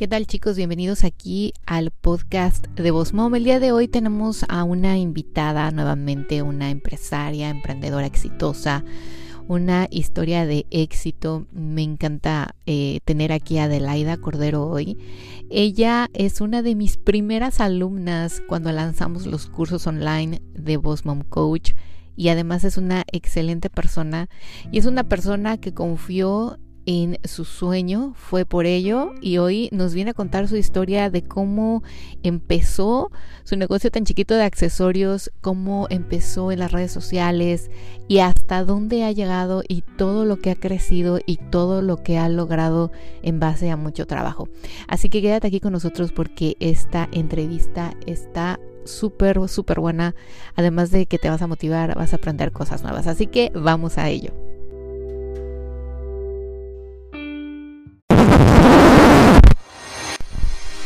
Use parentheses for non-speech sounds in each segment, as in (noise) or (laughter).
¿Qué tal chicos? Bienvenidos aquí al podcast de Voz Mom. El día de hoy tenemos a una invitada nuevamente, una empresaria, emprendedora exitosa, una historia de éxito. Me encanta eh, tener aquí a Adelaida Cordero hoy. Ella es una de mis primeras alumnas cuando lanzamos los cursos online de Voz Mom Coach y además es una excelente persona y es una persona que confió en su sueño, fue por ello y hoy nos viene a contar su historia de cómo empezó su negocio tan chiquito de accesorios, cómo empezó en las redes sociales y hasta dónde ha llegado y todo lo que ha crecido y todo lo que ha logrado en base a mucho trabajo. Así que quédate aquí con nosotros porque esta entrevista está súper, súper buena. Además de que te vas a motivar, vas a aprender cosas nuevas. Así que vamos a ello.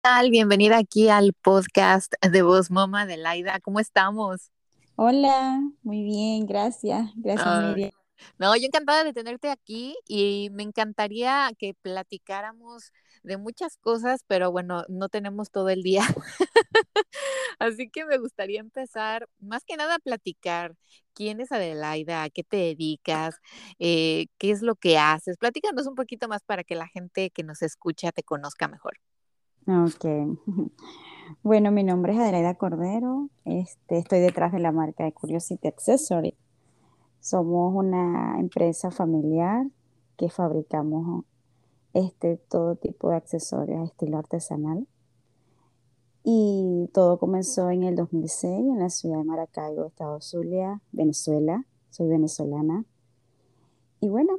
Tal? Bienvenida aquí al podcast de Voz Moma de Laida. ¿Cómo estamos? Hola, muy bien, gracias. Gracias, Miriam. No, yo encantada de tenerte aquí y me encantaría que platicáramos de muchas cosas, pero bueno, no tenemos todo el día. (laughs) Así que me gustaría empezar más que nada a platicar. ¿Quién es Adelaida? ¿A qué te dedicas? Eh, ¿Qué es lo que haces? Platícanos un poquito más para que la gente que nos escucha te conozca mejor. Ok. (laughs) Bueno, mi nombre es Adelaida Cordero. Este, estoy detrás de la marca de Curiosity Accessory. Somos una empresa familiar que fabricamos este, todo tipo de accesorios estilo artesanal. Y todo comenzó en el 2006 en la ciudad de Maracaibo, Estado Zulia, Venezuela. Soy venezolana. Y bueno,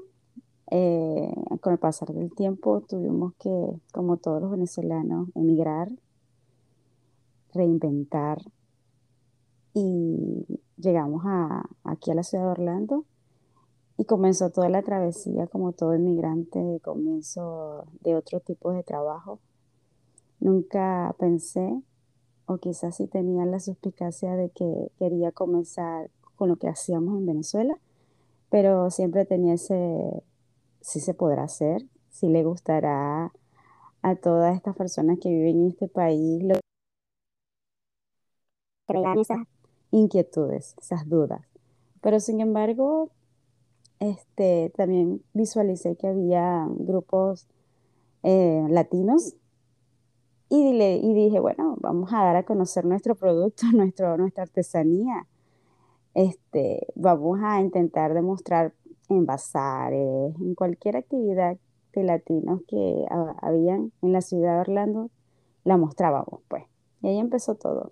eh, con el pasar del tiempo tuvimos que, como todos los venezolanos, emigrar, reinventar y llegamos aquí a la ciudad de Orlando y comenzó toda la travesía como todo inmigrante, comienzo de otro tipo de trabajo. Nunca pensé, o quizás sí tenía la suspicacia de que quería comenzar con lo que hacíamos en Venezuela, pero siempre tenía ese, si se podrá hacer, si le gustará a todas estas personas que viven en este país, lo esas inquietudes, esas dudas. Pero sin embargo, este, también visualicé que había grupos eh, latinos y, y dije, bueno, vamos a dar a conocer nuestro producto, (laughs) nuestro, nuestra artesanía. Este, vamos a intentar demostrar en bazares, en cualquier actividad de latinos que habían en la ciudad de Orlando, la mostrábamos, pues. Y ahí empezó todo.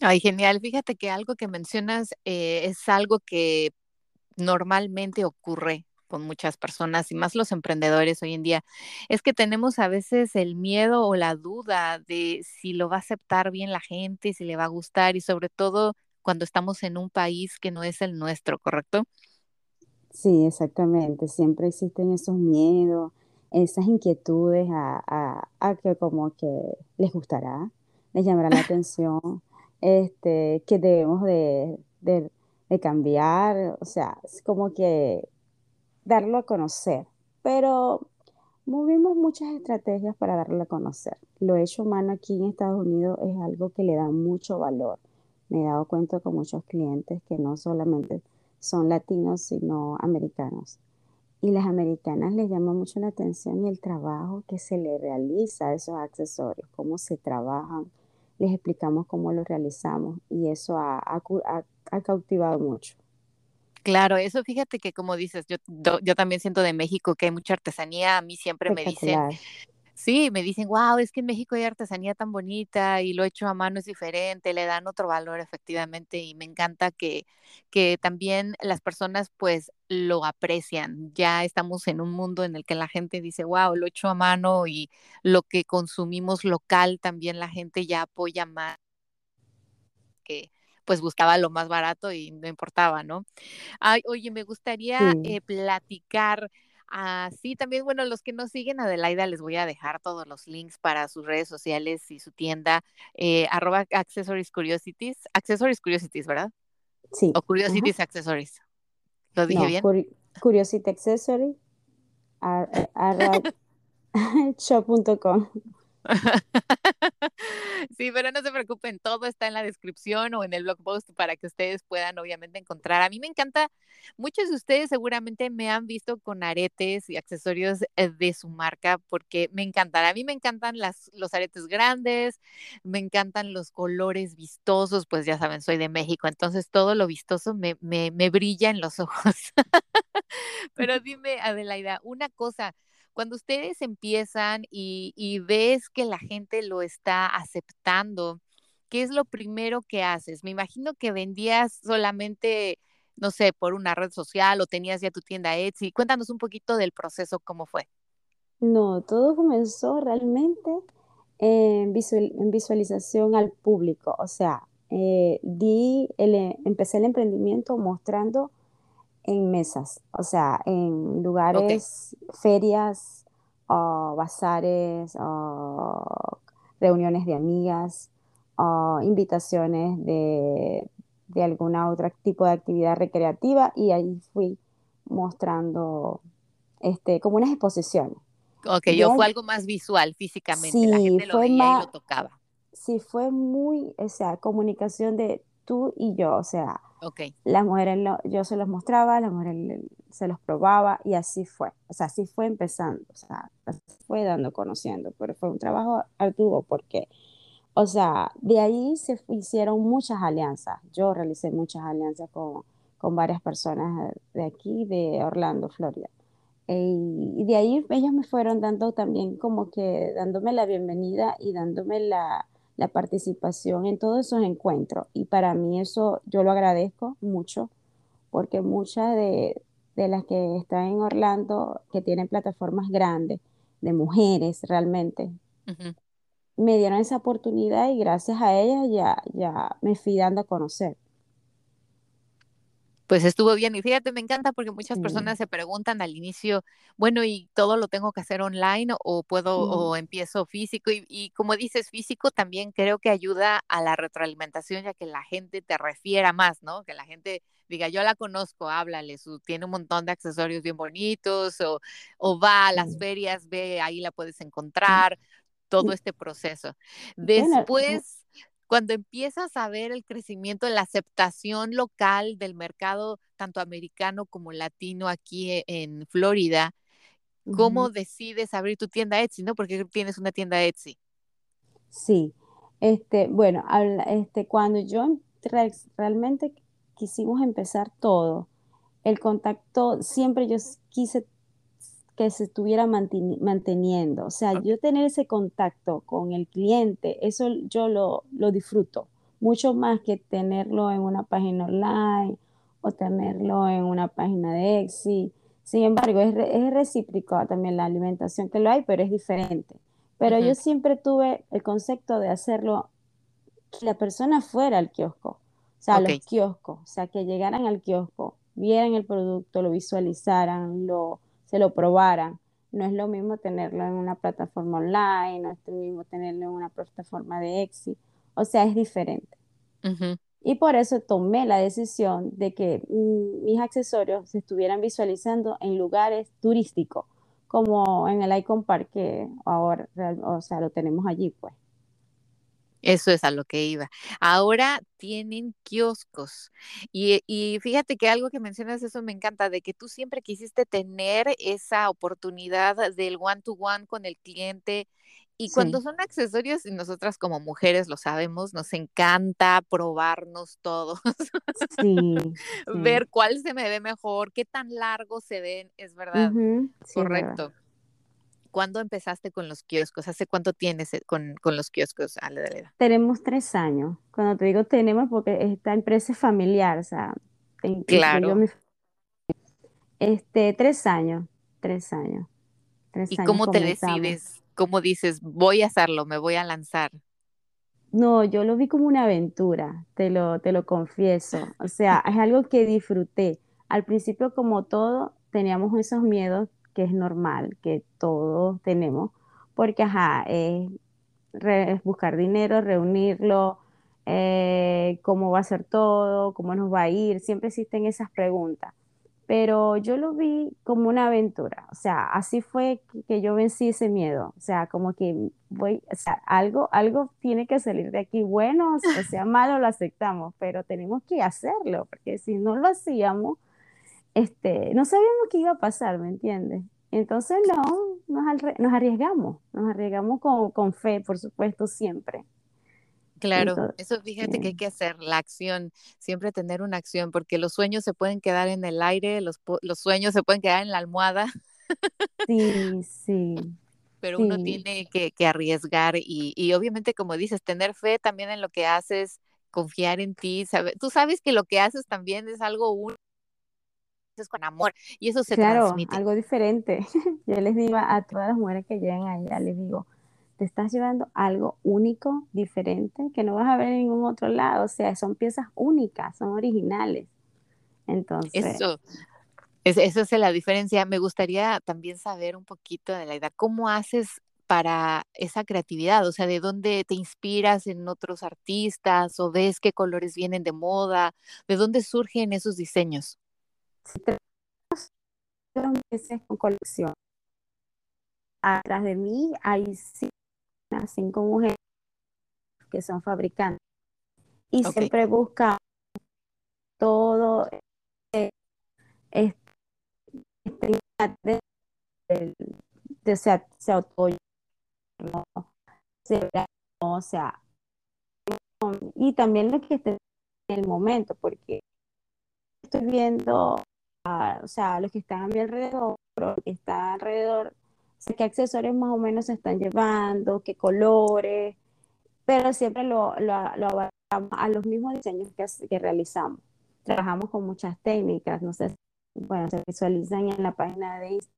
Ay, genial. Fíjate que algo que mencionas eh, es algo que normalmente ocurre con muchas personas y más los emprendedores hoy en día, es que tenemos a veces el miedo o la duda de si lo va a aceptar bien la gente, si le va a gustar y sobre todo cuando estamos en un país que no es el nuestro, ¿correcto? Sí, exactamente. Siempre existen esos miedos, esas inquietudes a, que como que les gustará, les llamará la atención, este, que debemos de, cambiar, o sea, es como que darlo a conocer. Pero movimos muchas estrategias para darlo a conocer. Lo hecho humano aquí en Estados Unidos es algo que le da mucho valor. Me he dado cuenta con muchos clientes que no solamente son latinos, sino americanos. Y las americanas les llama mucho la atención el trabajo que se le realiza a esos accesorios, cómo se trabajan, les explicamos cómo lo realizamos y eso ha, cautivado mucho. Claro, eso fíjate que como dices, yo, yo también siento de México que hay mucha artesanía, a mí siempre me dicen, Sí, me dicen, wow, es que en México hay artesanía tan bonita y lo hecho a mano es diferente, le dan otro valor efectivamente y me encanta que, que también las personas pues lo aprecian. Ya estamos en un mundo en el que la gente dice, wow, lo hecho a mano y lo que consumimos local también la gente ya apoya más que pues buscaba lo más barato y no importaba, ¿no? Ay, oye, me gustaría Sí, eh, platicar Así también, bueno, los que no siguen Adelaida les voy a dejar todos los links para sus redes sociales y su tienda, eh, arroba Accessories Curiosities, Accessories Curiosities, ¿verdad? sí, O ajá. Curiosities Accessories. ¿Lo dije No, bien? Curi- Curiosity Accessory, ar- arroba (laughs) (laughs) shop.com. (laughs) Sí, pero no se preocupen, todo está en la descripción o en el blog post para que ustedes puedan obviamente encontrar. A mí me encanta, muchos de ustedes seguramente me han visto con aretes y accesorios eh, de su marca porque me encantan. A mí me encantan las, los aretes grandes, me encantan los colores vistosos, pues ya saben, soy de México, entonces todo lo vistoso me, me, me brilla en los (laughs) ojos. (laughs) Pero dime, Adelaida, una cosa, cuando ustedes empiezan y, y ves que la gente lo está aceptando, ¿qué es lo primero que haces? Me imagino que vendías solamente, no sé, por una red social o tenías ya tu tienda Etsy. Cuéntanos un poquito del proceso, cómo fue. No, todo comenzó realmente en, visual- en visualización al público. O sea, eh, di el, e- empecé el emprendimiento mostrando en mesas, o sea, en lugares, ferias, o bazares, o reuniones de amigas, o invitaciones de, de alguna otra tipo de actividad recreativa y ahí fui mostrando este, como unas exposiciones. ok, yo fue algo más visual físicamente, la sí, gente lo fue veía y lo tocaba. sí fue muy, o sea, comunicación de tú y yo, o sea, Ok, las mujeres, lo- yo se los mostraba, las mujeres se los probaba y así fue. O sea, así fue empezando, o sea, así fue dando, conociendo, pero fue un trabajo arduo porque, o sea, de ahí se hicieron muchas alianzas. Yo realicé muchas alianzas con, con varias personas de aquí, de Orlando, Florida. Eh, y de ahí ellos me fueron dando también como que dándome la bienvenida y dándome la, la participación en todos esos encuentros. Y para mí eso yo lo agradezco mucho porque muchas de, de las que están en Orlando, que tienen plataformas grandes, de mujeres realmente, me dieron esa oportunidad y gracias a ellas ya, ya me fui dando a conocer. Pues estuvo bien y fíjate, me encanta porque muchas personas se preguntan al inicio, bueno, ¿y todo lo tengo que hacer online o puedo o empiezo físico? Y, y como dices, físico también creo que ayuda a la retroalimentación, ya que la gente te refiera más, ¿no? Que la gente diga, yo la conozco, háblale, su, tiene un montón de accesorios bien bonitos o, o va a las ferias, ve, ahí la puedes encontrar, todo este proceso. Después cuando empiezas a ver el crecimiento, la aceptación local del mercado, tanto americano como latino aquí e- en Florida, ¿cómo decides abrir tu tienda Etsy, no? Porque tienes una tienda Etsy. Sí, este, bueno, este, cuando yo em- re- realmente quisimos empezar todo, el contacto siempre yo quise que se estuviera manteni- manteniendo, o sea, yo tener ese contacto con el cliente, eso yo lo, lo disfruto mucho más que tenerlo en una página online o tenerlo en una página de Etsy. Sin embargo, es, re- es recíproco también la alimentación que lo hay, pero es diferente. Pero yo siempre tuve el concepto de hacerlo que la persona fuera al kiosco, o sea, Ok. los kioscos, o sea, que llegaran al kiosco, vieran el producto, lo visualizaran, lo, se lo probaran. No es lo mismo tenerlo en una plataforma online, no es lo mismo tenerlo en una plataforma de Etsy, o sea, es diferente. Y por eso tomé la decisión de que mm, mis accesorios se estuvieran visualizando en lugares turísticos, como en el Icon Park, que ahora, o sea, lo tenemos allí, pues. Eso es a lo que iba. Ahora tienen kioscos. Y, y fíjate que algo que mencionas, eso me encanta, de que tú siempre quisiste tener esa oportunidad del one-to-one con el cliente. Y cuando Sí, son accesorios, y nosotras como mujeres lo sabemos, nos encanta probarnos todo, sí, (laughs) sí. ver cuál se me ve mejor, qué tan largo se ven, es verdad, verdad. ¿Cuándo empezaste con los kioscos? ¿Hace cuánto tienes eh, con, con los kioscos, Ale Tenemos tres años. Cuando te digo tenemos, porque esta empresa es familiar, o sea, claro. Mi... Este, tres años, tres años. Tres ¿Y cómo te decides? ¿Cómo dices, voy a hacerlo, me voy a lanzar? No, yo lo vi como una aventura, te lo, te lo confieso. O sea, es algo que disfruté. Al principio, como todo, teníamos esos miedos que es normal, que todos tenemos, porque, ajá, es, buscar dinero, reunirlo, eh, cómo va a ser todo, cómo nos va a ir, siempre existen esas preguntas. Pero yo lo vi como una aventura, o sea, así fue que yo vencí ese miedo, o sea, como que voy, o sea, algo, algo tiene que salir de aquí bueno, o sea, (laughs) malo lo aceptamos, pero tenemos que hacerlo, porque si no lo hacíamos, este, no sabíamos qué iba a pasar, ¿me entiendes? Entonces, no, nos, arriesgamos, nos arriesgamos con, fe, por supuesto, siempre. Claro, eso fíjate que hay que hacer, la acción, siempre tener una acción, porque los sueños se pueden quedar en el aire, los, los sueños se pueden quedar en la almohada. Sí, sí. (laughs) Pero uno tiene que, arriesgar y, y, obviamente, como dices, tener fe también en lo que haces, confiar en ti. Sabe, tú sabes que lo que haces también es algo único con amor y eso se claro, algo diferente. (laughs) Yo les digo a todas las mujeres que llegan allá, les digo, te estás llevando algo único, diferente, que no vas a ver en ningún otro lado. O sea, son piezas únicas, son originales. Entonces. Eso. Es, eso es la diferencia. Me gustaría también saber un poquito de la idea. ¿Cómo haces para esa creatividad? O sea, ¿de dónde te inspiras en otros artistas o ves qué colores vienen de moda? ¿De dónde surgen esos diseños? Si con colección. Atrás de mí hay cinco mujeres que son fabricantes. Y siempre buscan todo este, este de, se, se auto o sea y también lo que esté en el momento porque estoy viendo o sea, los que están a mi alrededor, los que están alrededor, sé qué accesorios más o menos se están llevando, qué colores, pero siempre lo, lo, a los mismos diseños que, que realizamos. Trabajamos con muchas técnicas, no sé, bueno, se visualizan en la página de Instagram.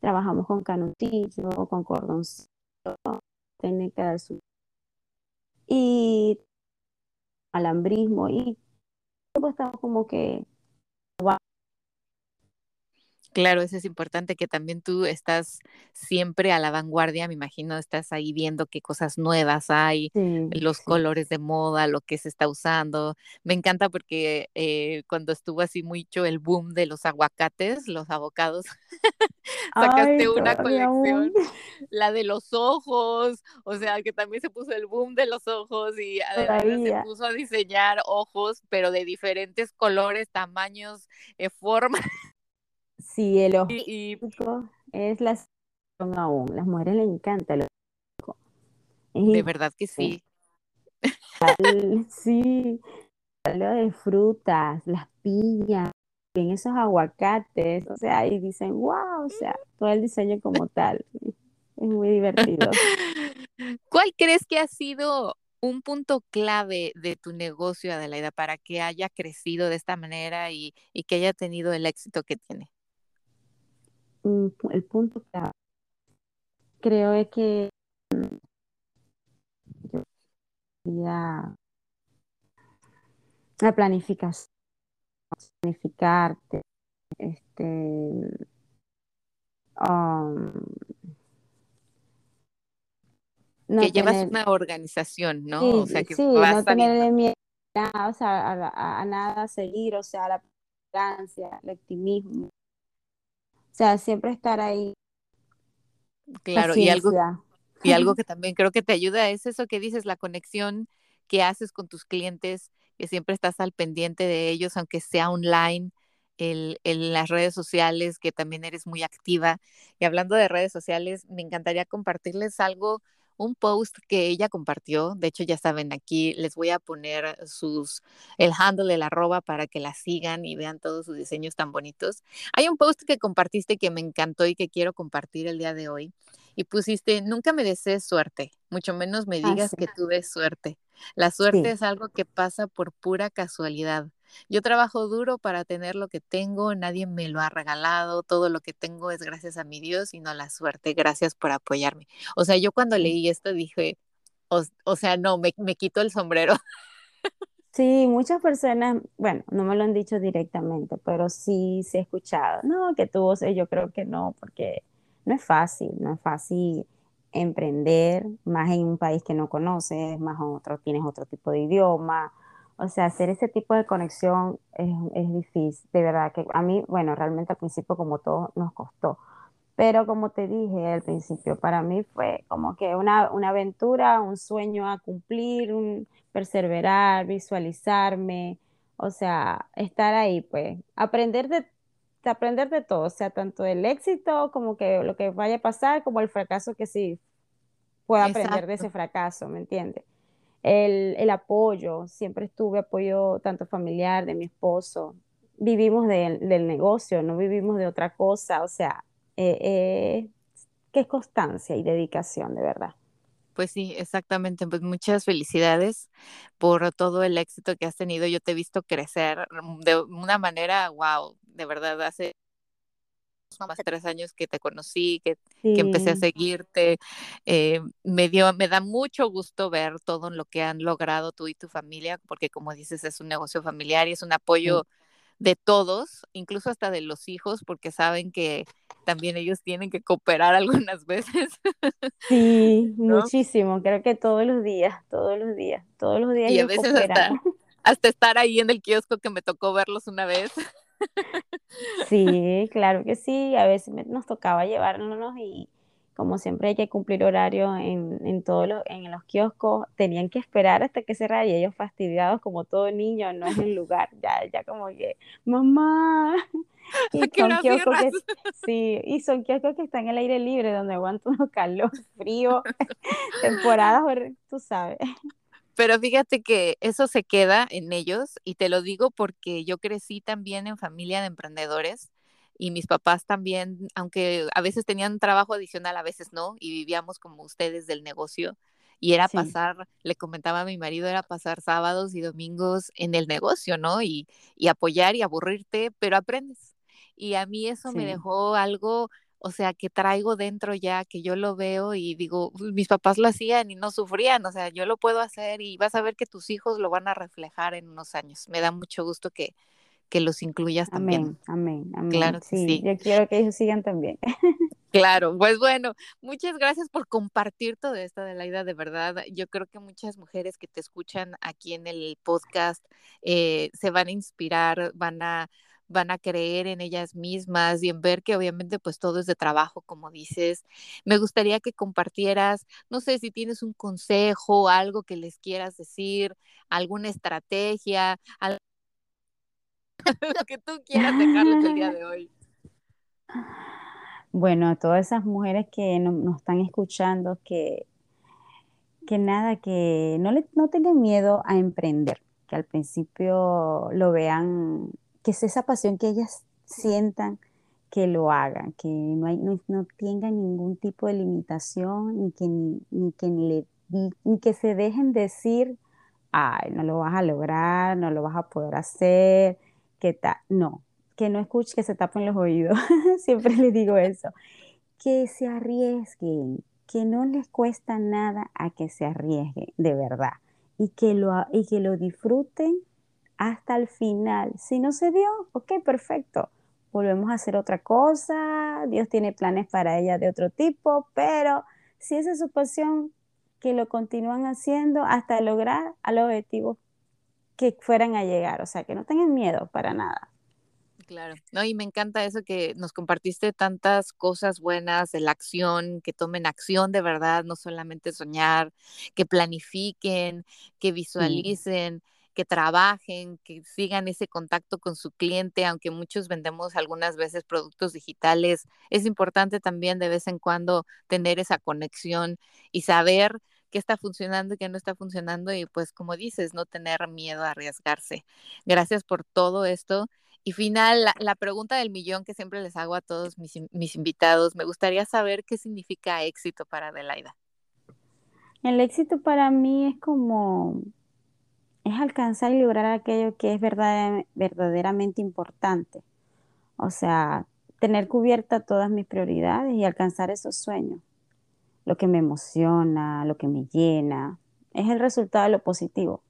Trabajamos con canutillo, con cordoncito, técnica de y alambrismo y estamos como que Claro, eso es importante que también tú estás siempre a la vanguardia, me imagino, estás ahí viendo qué cosas nuevas hay, los colores de moda, lo que se está usando. Me encanta porque eh, cuando estuvo así mucho el boom de los aguacates, los abocados, (laughs) sacaste una colección, la de los ojos, o sea, que también se puso el boom de los ojos y además se puso a diseñar ojos, pero de diferentes colores, tamaños, eh, formas. Sí, el ojo es la aún. Las mujeres les encanta el ojo. de verdad que sí. (laughs) sí, lo de frutas, las piñas, en esos aguacates, o sea, y dicen, wow, o sea, todo el diseño como tal. Es muy divertido. (laughs) ¿Cuál crees que ha sido un punto clave de tu negocio, Adelaida, para que haya crecido de esta manera y, y que haya tenido el éxito que tiene? El punto clave creo es que la planificación, planificarte, este, um, que llevas una organización, ¿no? o sea, que no tener miedo a, nada seguir, o sea, la perseverancia, el optimismo, sea, siempre estar ahí. Claro, y algo, y (laughs) algo que también creo que te ayuda es eso que dices, la conexión que haces con tus clientes, que siempre estás al pendiente de ellos, aunque sea online, en las redes sociales, que también eres muy activa. Y hablando de redes sociales, me encantaría compartirles algo, un post que ella compartió. De hecho, ya saben, aquí les voy a poner sus, el handle, el arroba para que la sigan y vean todos sus diseños tan bonitos. Hay un post que compartiste que me encantó y que quiero compartir el día de hoy. Y pusiste, nunca me desees suerte, mucho menos me Ah, digas sí, que tuve suerte. La suerte sí, es algo que pasa por pura casualidad. Yo trabajo duro para tener lo que tengo, nadie me lo ha regalado, todo lo que tengo es gracias a mi Dios y no a la suerte, gracias por apoyarme. O sea, yo cuando leí esto dije, o, o sea, no, me, me quito el sombrero. Sí, muchas personas, bueno, no me lo han dicho directamente, pero sí, sí he escuchado. No, que tú, o sea, yo creo que no, porque no es fácil, no es fácil emprender, más en un país que no conoces, más otro, tienes otro tipo de idioma. O sea, hacer ese tipo de conexión es, es difícil, de verdad que a mí, bueno, realmente al principio como todo nos costó. Pero como te dije al principio, para mí fue como que una, una aventura, un sueño a cumplir, un perseverar, visualizarme, o sea, estar ahí, pues, aprender de, de aprender de todo, o sea, tanto el éxito como que lo que vaya a pasar, como el fracaso que sí pueda aprender de ese fracaso, ¿me entiendes? El, el apoyo, siempre estuve apoyo tanto familiar de mi esposo. Vivimos de- del negocio, no vivimos de otra cosa, o sea, eh, eh, qué constancia y dedicación, de verdad. Pues sí, exactamente. Pues muchas felicidades por todo el éxito que has tenido. Yo te he visto crecer de una manera, wow, de verdad, hace más de tres años que te conocí, que, que empecé a seguirte. eh, me dio, me da mucho gusto ver todo lo que han logrado tú y tu familia, porque como dices, es un negocio familiar y es un sí, apoyo de todos, incluso hasta de los hijos, porque saben que también ellos tienen que cooperar (laughs) algunas veces, sí, ¿no? muchísimo, creo que todos los días, todos los días, todos los días Y a veces cooperan. hasta, hasta estar ahí en el kiosco que me tocó verlos una vez. (laughs) Sí, claro que sí, a veces me- nos tocaba llevárnoslos y como siempre hay que cumplir horario en, en todos los, en los kioscos, tenían que esperar hasta que cerrara y ellos fastidiados como todo niño, no es el lugar, ya, ya como que, mamá, (laughs) ¿A y qué son hora kioscos cierras? que, sí, y son kioscos que están al aire libre, donde aguantan un (laughs) calor, frío, temporadas, tú sabes. Pero fíjate que eso se queda en ellos y te lo digo porque yo crecí también en familia de emprendedores y mis papás también, aunque a veces tenían trabajo adicional, a veces no, y vivíamos como ustedes del negocio. Y era Sí, pasar, le comentaba a mi marido, era pasar sábados y domingos en el negocio, ¿no? Y, y apoyar y aburrirte, pero aprendes. Y a mí eso me dejó algo o sea, que traigo dentro ya, que yo lo veo y digo, "Uy, mis papás lo hacían y no sufrían, o sea, yo lo puedo hacer y vas a ver que tus hijos lo van a reflejar en unos años. Me da mucho gusto que, que los incluyas también. Amén, amén, amén. Claro sí. yo quiero que ellos sigan también. (laughs) Claro, pues bueno, muchas gracias por compartir todo esto, Adelaida, de verdad. Yo creo que muchas mujeres que te escuchan aquí en el podcast eh, se van a inspirar, van a, van a creer en ellas mismas y en ver que obviamente pues todo es de trabajo, como dices. Me gustaría que compartieras, no sé si tienes un consejo, algo que les quieras decir, alguna estrategia, (laughs) lo que tú quieras dejarles el día de hoy. Bueno, a todas esas mujeres que no- nos están escuchando, que, que nada, que no, le, no tengan miedo a emprender, que al principio lo vean, que es esa pasión que ellas sientan, que lo hagan, que no, hay, no, no tengan ningún tipo de limitación, ni que, ni, ni que, le, ni, ni que se dejen decir, ay, no lo vas a lograr, no lo vas a poder hacer, que tal, no, que no escuchen, que se tapen los oídos, (laughs) siempre les digo eso. Que se arriesguen, que no les cuesta nada a que se arriesguen, de verdad, y que lo, y que lo disfruten hasta el final. Si no se dio, ok, perfecto. Volvemos a hacer otra cosa, Dios tiene planes para ella de otro tipo, pero si esa es su pasión, que lo continúan haciendo hasta lograr a los objetivos que fueran a llegar, o sea, que no tengan miedo para nada. Claro, no, y me encanta eso que nos compartiste tantas cosas buenas de la acción, que tomen acción de verdad, no solamente soñar, que planifiquen, que Sí, visualicen. Que trabajen, que sigan ese contacto con su cliente, aunque muchos vendemos algunas veces productos digitales, es importante también de vez en cuando tener esa conexión y saber qué está funcionando y qué no está funcionando y pues como dices, no tener miedo a arriesgarse. Gracias por todo esto. Y final, la, pregunta del millón que siempre les hago a todos mis, mis invitados, me gustaría saber qué significa éxito para Adelaida. El éxito para mí es como, es alcanzar y lograr aquello que es verdaderamente importante. O sea, tener cubierta todas mis prioridades y alcanzar esos sueños. Lo que me emociona, lo que me llena, es el resultado de lo positivo.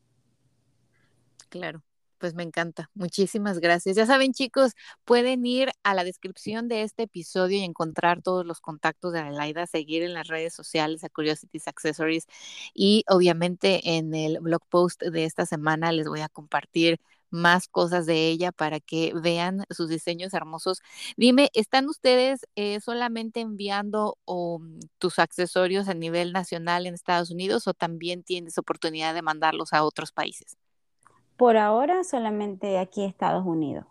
Claro pues me encanta. Muchísimas gracias. Ya saben, chicos, pueden ir a la descripción de este episodio y encontrar todos los contactos de Adelaida, seguir en las redes sociales a Curiosities Accessories y obviamente en el blog post de esta semana les voy a compartir más cosas de ella para que vean sus diseños hermosos. Dime, ¿están ustedes eh, solamente enviando tus accesorios a nivel nacional en Estados Unidos o también tienes oportunidad de mandarlos a otros países? Por ahora solamente aquí Estados Unidos.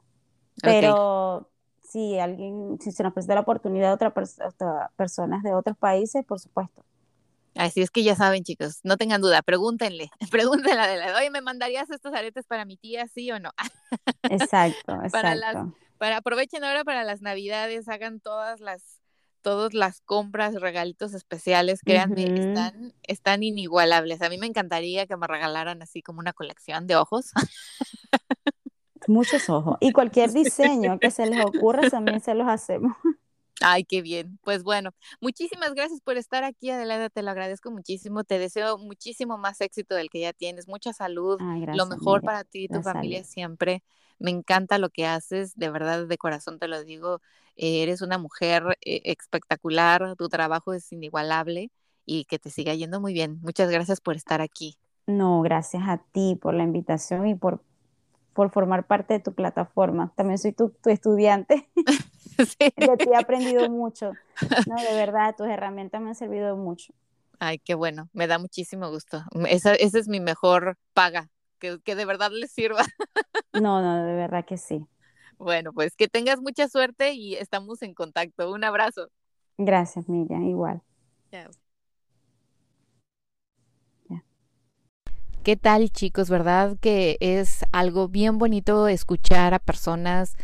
Pero si alguien, si se nos presenta la oportunidad de otra personas de otros países, por supuesto. Así es que ya saben, chicos, no tengan duda, pregúntenle, (laughs) pregúntenle de la, oye, ¿me mandarías estos aretes para mi tía, sí o no? Exacto, (laughs) exacto. para, para aprovechen ahora para las navidades, hagan todas las todas las compras, regalitos especiales, créanme, están, están inigualables. A mí me encantaría que me regalaran así como una colección de ojos. Muchos ojos. Y cualquier diseño que se les ocurra también se los hacemos. Ay, qué bien. Pues bueno, muchísimas gracias por estar aquí, Adelaida. Te lo agradezco muchísimo. Te deseo muchísimo más éxito del que ya tienes. Mucha salud. lo mejor para ti y tu familia siempre. Me encanta lo que haces. De verdad, de corazón te lo digo. eres una mujer eh, espectacular. Tu trabajo es inigualable y que te siga yendo muy bien. Muchas gracias por estar aquí. No, gracias a ti por la invitación y por, por formar parte de tu plataforma. También soy tu, tu estudiante. (laughs) (laughs) De ti he aprendido mucho. No, de verdad, tus herramientas me han servido mucho. Ay, qué bueno, me da muchísimo gusto. Esa, es mi mejor paga, que, que de verdad les sirva. (laughs) No, no, de verdad que sí. Bueno, pues que tengas mucha suerte y estamos en contacto. Un abrazo. Gracias, Miriam, igual. Chao. ¿Qué tal, chicos? ¿Verdad que es algo bien bonito escuchar a personas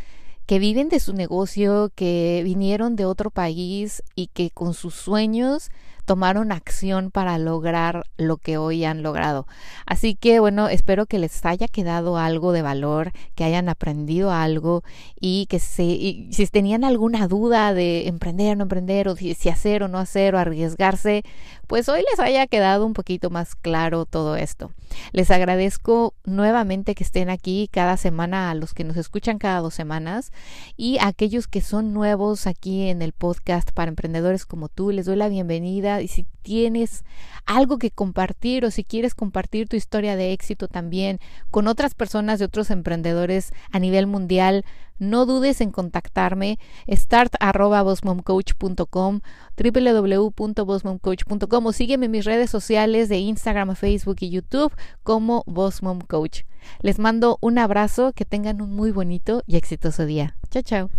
que viven de su negocio, que vinieron de otro país y que con sus sueños tomaron acción para lograr lo que hoy han logrado. Así que bueno, espero que les haya quedado algo de valor, que hayan aprendido algo y que se, si tenían alguna duda de emprender o no emprender o si, si hacer o no hacer o arriesgarse, pues hoy les haya quedado un poquito más claro todo esto. Les agradezco nuevamente que estén aquí cada semana a los que nos escuchan cada dos semanas y a aquellos que son nuevos aquí en el podcast para emprendedores como tú, les doy la bienvenida y si tienes algo que compartir o si quieres compartir tu historia de éxito también con otras personas de otros emprendedores a nivel mundial, no dudes en contactarme start@bossmomcoach.com www.bossmomcoach.com o sígueme en mis redes sociales de Instagram, Facebook y YouTube como Boss Les mando un abrazo, que tengan un muy bonito y exitoso día. Chao, chao.